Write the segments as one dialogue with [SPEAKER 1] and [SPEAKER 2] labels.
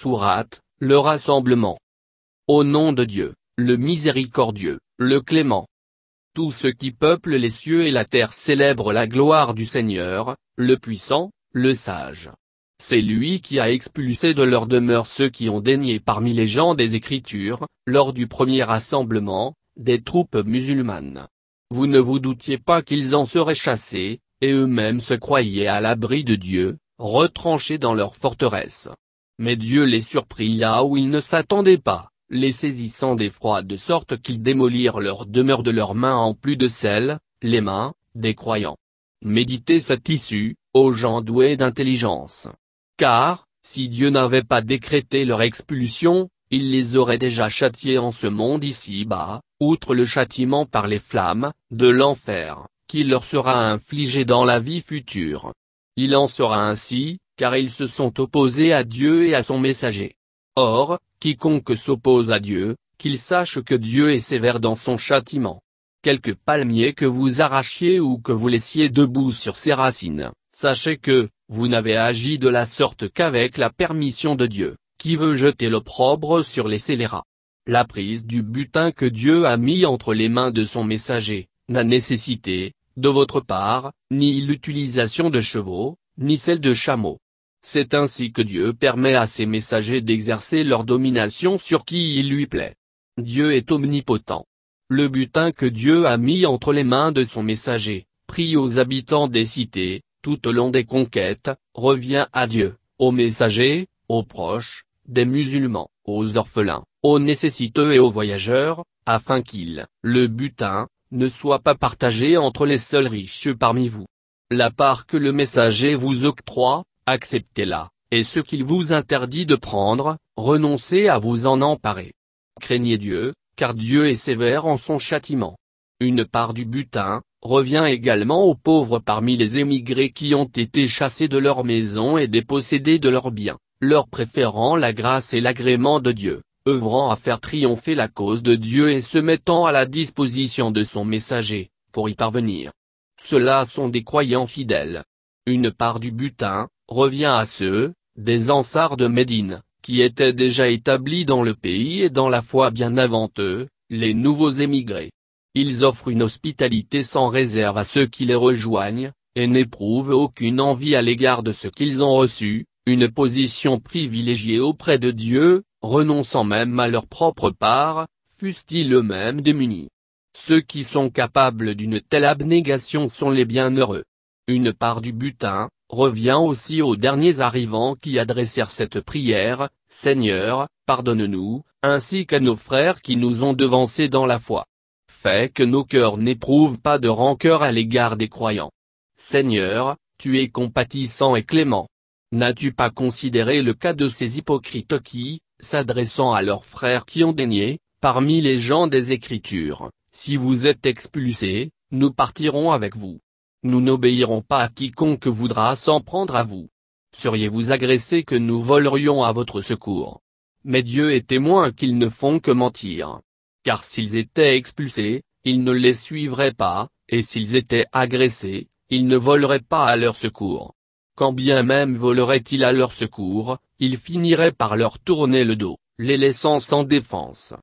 [SPEAKER 1] Sourate, le rassemblement. Au nom de Dieu, le miséricordieux, le clément. Tous ceux qui peuplent les cieux et la terre célèbrent la gloire du Seigneur, le puissant, le sage. C'est lui qui a expulsé de leur demeure ceux qui ont daigné parmi les gens des Écritures, lors du premier rassemblement, des troupes musulmanes. Vous ne vous doutiez pas qu'ils en seraient chassés, et eux-mêmes se croyaient à l'abri de Dieu, retranchés dans leur forteresse. Mais Dieu les surprit là où ils ne s'attendaient pas, les saisissant d'effroi de sorte qu'ils démolirent leur demeure de leurs mains en plus de celles, les mains, des croyants. Méditez cette issue, aux gens doués d'intelligence. Car, si Dieu n'avait pas décrété leur expulsion, il les aurait déjà châtiés en ce monde ici-bas, outre le châtiment par les flammes, de l'enfer, qui leur sera infligé dans la vie future. Il en sera ainsi, car ils se sont opposés à Dieu et à son messager. Or, quiconque s'oppose à Dieu, qu'il sache que Dieu est sévère dans son châtiment. Quelque palmier que vous arrachiez ou que vous laissiez debout sur ses racines, sachez que, vous n'avez agi de la sorte qu'avec la permission de Dieu, qui veut jeter l'opprobre sur les scélérats. La prise du butin que Dieu a mis entre les mains de son messager, n'a nécessité, de votre part, ni l'utilisation de chevaux, ni celle de chameaux. C'est ainsi que Dieu permet à ses messagers d'exercer leur domination sur qui il lui plaît. Dieu est omnipotent. Le butin que Dieu a mis entre les mains de son messager, pris aux habitants des cités, tout au long des conquêtes, revient à Dieu, aux messagers, aux proches, des musulmans, aux orphelins, aux nécessiteux et aux voyageurs, afin qu'il, le butin, ne soit pas partagé entre les seuls riches parmi vous. La part que le messager vous octroie, acceptez-la, et ce qu'il vous interdit de prendre, renoncez à vous en emparer. Craignez Dieu, car Dieu est sévère en son châtiment. Une part du butin, revient également aux pauvres parmi les émigrés qui ont été chassés de leur maison et dépossédés de leurs biens, leur préférant la grâce et l'agrément de Dieu, œuvrant à faire triompher la cause de Dieu et se mettant à la disposition de son messager, pour y parvenir. Ceux-là sont des croyants fidèles. Une part du butin, revient à ceux, des Ansars de Médine, qui étaient déjà établis dans le pays et dans la foi bien avant eux, les nouveaux émigrés. Ils offrent une hospitalité sans réserve à ceux qui les rejoignent, et n'éprouvent aucune envie à l'égard de ce qu'ils ont reçu, une position privilégiée auprès de Dieu, renonçant même à leur propre part, fussent-ils eux-mêmes démunis. Ceux qui sont capables d'une telle abnégation sont les bienheureux. Une part du butin, revient aussi aux derniers arrivants qui adressèrent cette prière, Seigneur, pardonne-nous, ainsi qu'à nos frères qui nous ont devancés dans la foi. Fais que nos cœurs n'éprouvent pas de rancœur à l'égard des croyants. Seigneur, tu es compatissant et clément. N'as-tu pas considéré le cas de ces hypocrites qui, s'adressant à leurs frères qui ont daigné, parmi les gens des Écritures, si vous êtes expulsés, nous partirons avec vous. Nous n'obéirons pas à quiconque voudra s'en prendre à vous. Seriez-vous agressés que nous volerions à votre secours? Mais Dieu est témoin qu'ils ne font que mentir. Car s'ils étaient expulsés, ils ne les suivraient pas, et s'ils étaient agressés, ils ne voleraient pas à leur secours. Quand bien même voleraient-ils à leur secours, ils finiraient par leur tourner le dos, les laissant sans défense.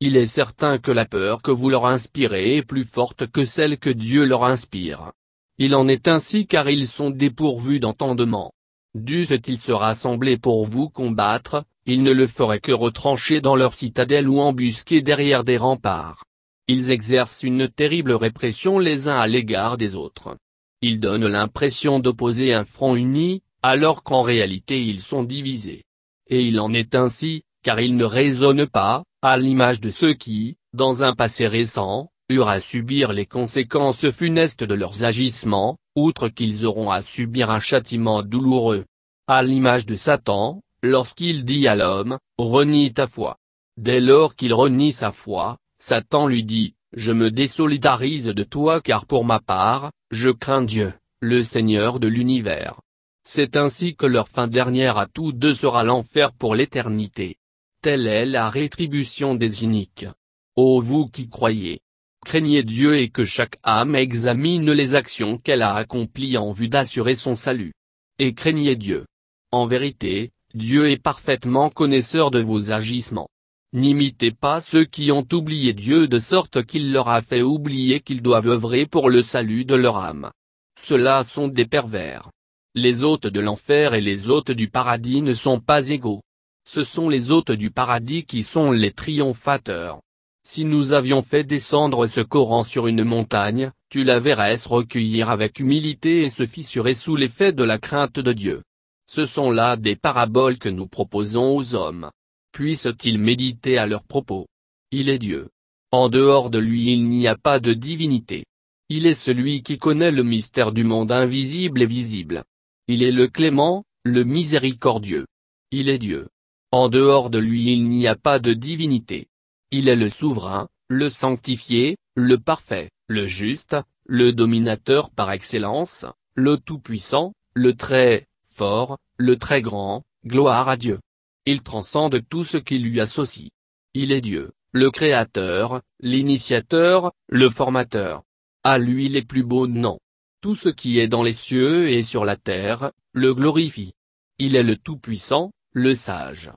[SPEAKER 1] Il est certain que la peur que vous leur inspirez est plus forte que celle que Dieu leur inspire. Il en est ainsi car ils sont dépourvus d'entendement. Dussent-ils se rassembler pour vous combattre, ils ne le feraient que retrancher dans leur citadelle ou embusquer derrière des remparts. Ils exercent une terrible répression les uns à l'égard des autres. Ils donnent l'impression d'opposer un front uni, alors qu'en réalité ils sont divisés. Et il en est ainsi, car ils ne raisonnent pas, à l'image de ceux qui, dans un passé récent, eurent à subir les conséquences funestes de leurs agissements, outre qu'ils auront à subir un châtiment douloureux. À l'image de Satan, lorsqu'il dit à l'homme, renie ta foi. Dès lors qu'il renie sa foi, Satan lui dit, je me désolidarise de toi car pour ma part, je crains Dieu, le Seigneur de l'univers. C'est ainsi que leur fin dernière à tous deux sera l'enfer pour l'éternité. Telle est la rétribution des iniques. Ô vous qui croyez, craignez Dieu et que chaque âme examine les actions qu'elle a accomplies en vue d'assurer son salut. Et craignez Dieu. En vérité, Dieu est parfaitement connaisseur de vos agissements. N'imitez pas ceux qui ont oublié Dieu de sorte qu'il leur a fait oublier qu'ils doivent œuvrer pour le salut de leur âme. Ceux-là sont des pervers. Les hôtes de l'enfer et les hôtes du paradis ne sont pas égaux. Ce sont les hôtes du paradis qui sont les triomphateurs. Si nous avions fait descendre ce Coran sur une montagne, tu la verrais se recueillir avec humilité et se fissurer sous l'effet de la crainte de Dieu. Ce sont là des paraboles que nous proposons aux hommes puissent-ils méditer à leur propos? Il est Dieu. En dehors de lui il n'y a pas de divinité. Il est celui qui connaît le mystère du monde invisible et visible. Il est le clément, le miséricordieux. Il est Dieu. En dehors de lui il n'y a pas de divinité. Il est le souverain, le sanctifié, le parfait, le juste, le dominateur par excellence, le tout-puissant, le très fort, le très grand, gloire à Dieu. Il transcende tout ce qui lui associe. Il est Dieu, le Créateur, l'initiateur, le formateur. À lui les plus beaux noms. Tout ce qui est dans les cieux et sur la terre, le glorifie. Il est le Tout-Puissant, le Sage.